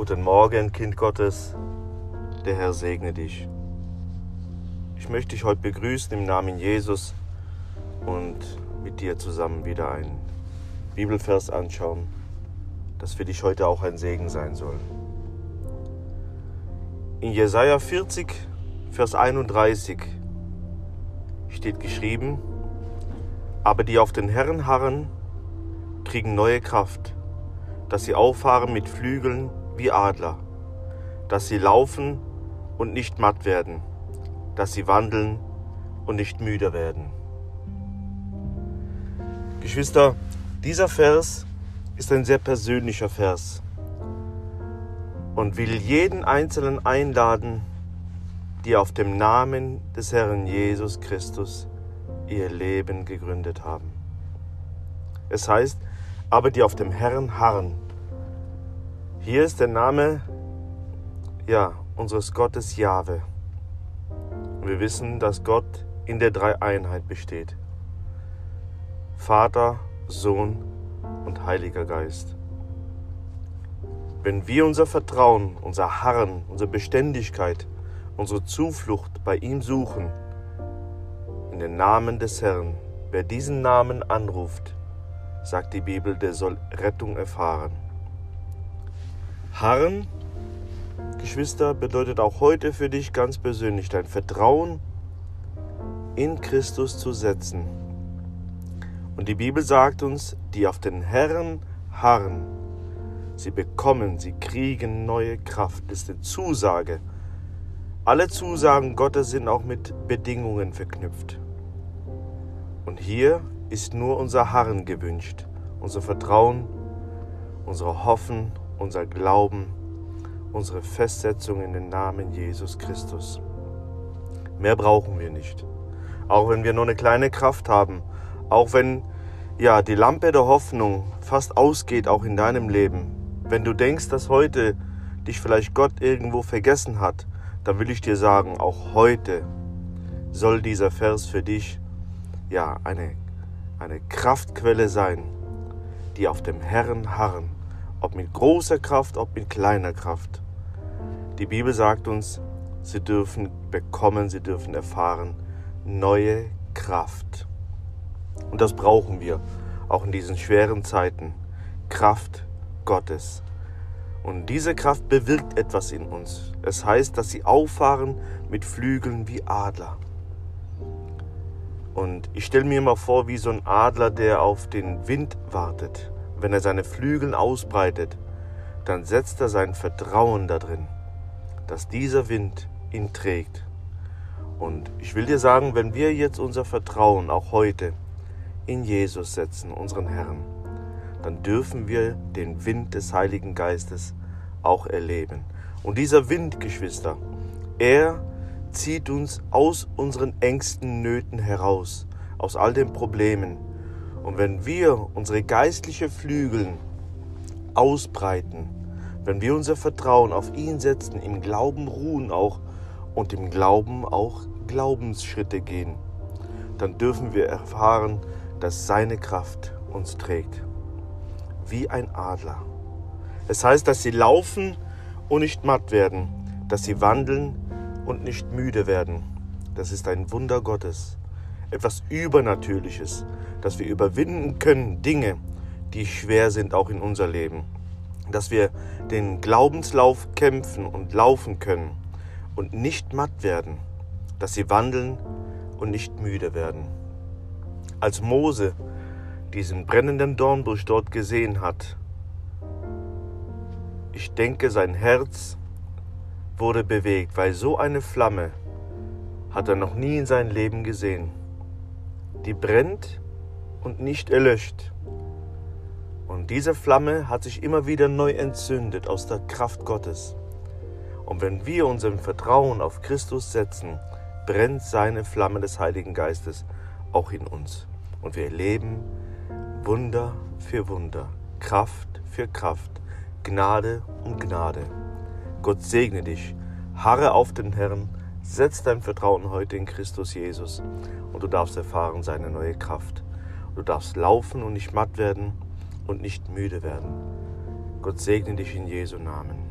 Guten Morgen, Kind Gottes. Der Herr segne dich. Ich möchte dich heute begrüßen im Namen Jesus und mit dir zusammen wieder einen Bibelvers anschauen, das für dich heute auch ein Segen sein soll. In Jesaja 40, Vers 31 steht geschrieben: Aber die auf den Herrn harren, kriegen neue Kraft, dass sie auffahren mit Flügeln wie Adler, dass sie laufen und nicht matt werden, dass sie wandeln und nicht müde werden. Geschwister, dieser Vers ist ein sehr persönlicher Vers und will jeden Einzelnen einladen, die auf dem Namen des Herrn Jesus Christus ihr Leben gegründet haben. Es heißt, aber die auf dem Herrn harren. Hier ist der Name ja, unseres Gottes Jahwe. Wir wissen, dass Gott in der Dreieinheit besteht. Vater, Sohn und Heiliger Geist. Wenn wir unser Vertrauen, unser Harren, unsere Beständigkeit, unsere Zuflucht bei ihm suchen, in den Namen des Herrn, wer diesen Namen anruft, sagt die Bibel, der soll Rettung erfahren. Harren, Geschwister, bedeutet auch heute für dich ganz persönlich dein Vertrauen in Christus zu setzen. Und die Bibel sagt uns, die auf den Herrn harren, sie bekommen, sie kriegen neue Kraft. Das ist eine Zusage. Alle Zusagen Gottes sind auch mit Bedingungen verknüpft. Und hier ist nur unser Harren gewünscht, unser Vertrauen, unser Hoffen, unser Glauben, unsere Festsetzung in den Namen Jesus Christus. Mehr brauchen wir nicht. Auch wenn wir nur eine kleine Kraft haben, auch wenn ja die Lampe der Hoffnung fast ausgeht, auch in deinem Leben. Wenn du denkst, dass heute dich vielleicht Gott irgendwo vergessen hat, dann will ich dir sagen, auch heute soll dieser Vers für dich ja eine eine Kraftquelle sein, die auf dem Herrn harren, ob mit großer Kraft, ob mit kleiner Kraft. Die Bibel sagt uns, sie dürfen bekommen, sie dürfen erfahren neue Kraft. Und das brauchen wir, auch in diesen schweren Zeiten. Kraft Gottes. Und diese Kraft bewirkt etwas in uns. Es heißt, dass sie auffahren mit Flügeln wie Adler. Und ich stelle mir immer vor, wie so ein Adler, der auf den Wind wartet. Wenn er seine Flügel ausbreitet, dann setzt er sein Vertrauen darin, dass dieser Wind ihn trägt. Und ich will dir sagen, wenn wir jetzt unser Vertrauen auch heute in Jesus setzen, unseren Herrn, dann dürfen wir den Wind des Heiligen Geistes auch erleben. Und dieser Wind, Geschwister, er zieht uns aus unseren engsten Nöten heraus, aus all den Problemen. Und wenn wir unsere geistliche Flügel ausbreiten, wenn wir unser Vertrauen auf ihn setzen, im Glauben ruhen auch und im Glauben auch Glaubensschritte gehen, dann dürfen wir erfahren, dass seine Kraft uns trägt. Wie ein Adler. Es heißt, dass sie laufen und nicht matt werden, dass sie wandeln und nicht müde werden. Das ist ein Wunder Gottes, etwas Übernatürliches, dass wir überwinden können Dinge, die schwer sind auch in unser Leben, dass wir den Glaubenslauf kämpfen und laufen können und nicht matt werden, dass sie wandeln und nicht müde werden. Als Mose diesen brennenden Dornbusch dort gesehen hat, ich denke, sein Herz wurde bewegt, weil so eine Flamme hat er noch nie in seinem Leben gesehen. Die brennt und nicht erlöscht. Und diese Flamme hat sich immer wieder neu entzündet aus der Kraft Gottes. Und wenn wir unser Vertrauen auf Christus setzen, brennt seine Flamme des Heiligen Geistes auch in uns. Und wir erleben Wunder für Wunder, Kraft für Kraft, Gnade um Gnade. Gott segne dich. Harre auf den Herrn. Setz dein Vertrauen heute in Christus Jesus und du darfst erfahren seine neue Kraft. Du darfst laufen und nicht matt werden und nicht müde werden. Gott segne dich in Jesu Namen.